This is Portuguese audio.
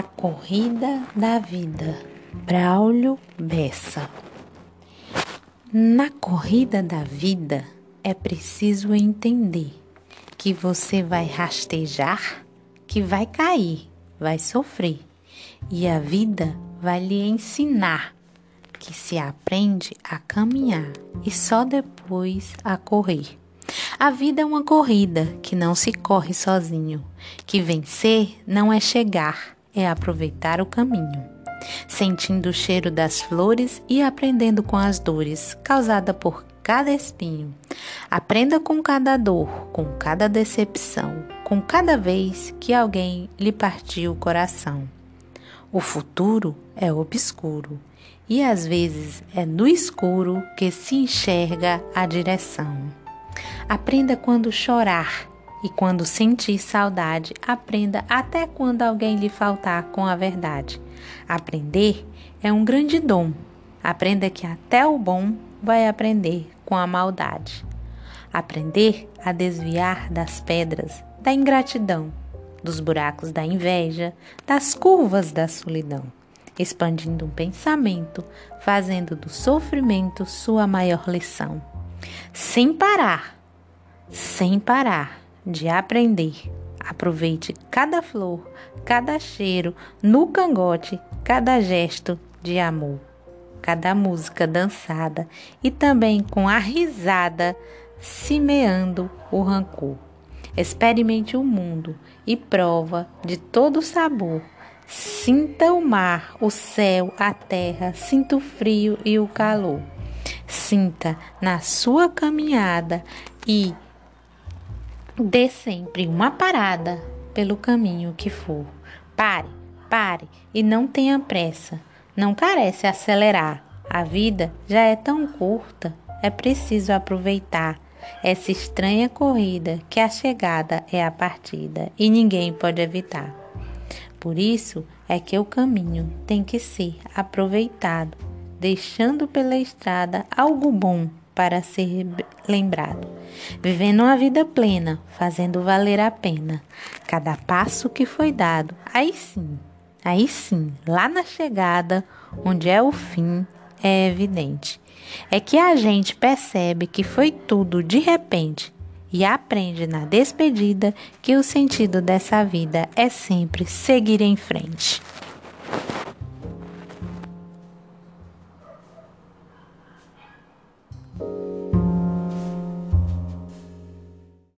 Corrida da Vida, Braulio Bessa. Na corrida da vida é preciso entender que você vai rastejar, que vai cair, vai sofrer, e a vida vai lhe ensinar que se aprende a caminhar e só depois a correr. A vida é uma corrida que não se corre sozinho, que vencer não é chegar é aproveitar o caminho, sentindo o cheiro das flores e aprendendo com as dores causadas por cada espinho. Aprenda com cada dor, com cada decepção, com cada vez que alguém lhe partiu o coração. O futuro é obscuro e às vezes é no escuro que se enxerga a direção. Aprenda quando chorar e quando sentir saudade, aprenda até quando alguém lhe faltar com a verdade. Aprender é um grande dom. Aprenda que até o bom vai aprender com a maldade. Aprender a desviar das pedras da ingratidão, dos buracos da inveja, das curvas da solidão, expandindo um pensamento, fazendo do sofrimento sua maior lição. Sem parar, sem parar de aprender. Aproveite cada flor, cada cheiro no cangote, cada gesto de amor, cada música dançada e também com a risada semeando o rancor. Experimente o mundo e prova de todo o sabor. Sinta o mar, o céu, a terra, sinta o frio e o calor. Sinta na sua caminhada e Dê sempre uma parada pelo caminho que for. Pare, pare e não tenha pressa. Não carece acelerar. A vida já é tão curta, é preciso aproveitar essa estranha corrida que a chegada é a partida e ninguém pode evitar. Por isso é que o caminho tem que ser aproveitado, deixando pela estrada algo bom para ser lembrado, vivendo uma vida plena, fazendo valer a pena cada passo que foi dado. Aí sim, aí sim, lá na chegada, onde é o fim, é evidente. É que a gente percebe que foi tudo de repente e aprende na despedida que o sentido dessa vida é sempre seguir em frente.